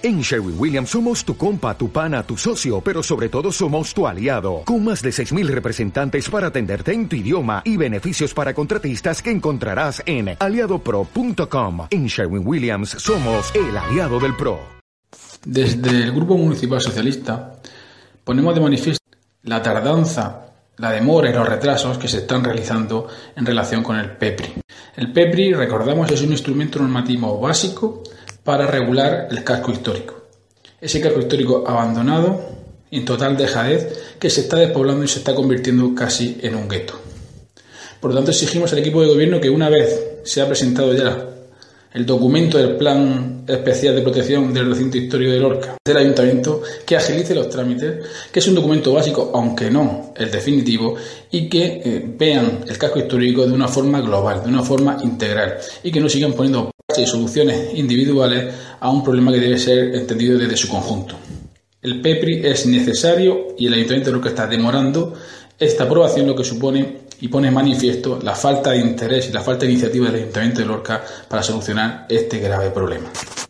En Sherwin Williams somos tu compa, tu pana, tu socio, pero sobre todo somos tu aliado, con más de 6.000 representantes para atenderte en tu idioma y beneficios para contratistas que encontrarás en aliadopro.com. En Sherwin Williams somos el aliado del PRO. Desde el Grupo Municipal Socialista ponemos de manifiesto la tardanza, la demora y los retrasos que se están realizando en relación con el PEPRI. El PEPRI, recordamos, es un instrumento normativo básico para regular el casco histórico. Ese casco histórico abandonado, en total dejadez, que se está despoblando y se está convirtiendo casi en un gueto. Por lo tanto, exigimos al equipo de gobierno que una vez se ha presentado ya el documento del Plan Especial de Protección del Recinto Histórico de Lorca del Ayuntamiento, que agilice los trámites, que es un documento básico, aunque no el definitivo, y que eh, vean el casco histórico de una forma global, de una forma integral, y que no sigan poniendo y soluciones individuales a un problema que debe ser entendido desde su conjunto. El PEPRI es necesario y el Ayuntamiento lo que está demorando esta aprobación, lo que supone y pone en manifiesto la falta de interés y la falta de iniciativa del Ayuntamiento de Lorca para solucionar este grave problema.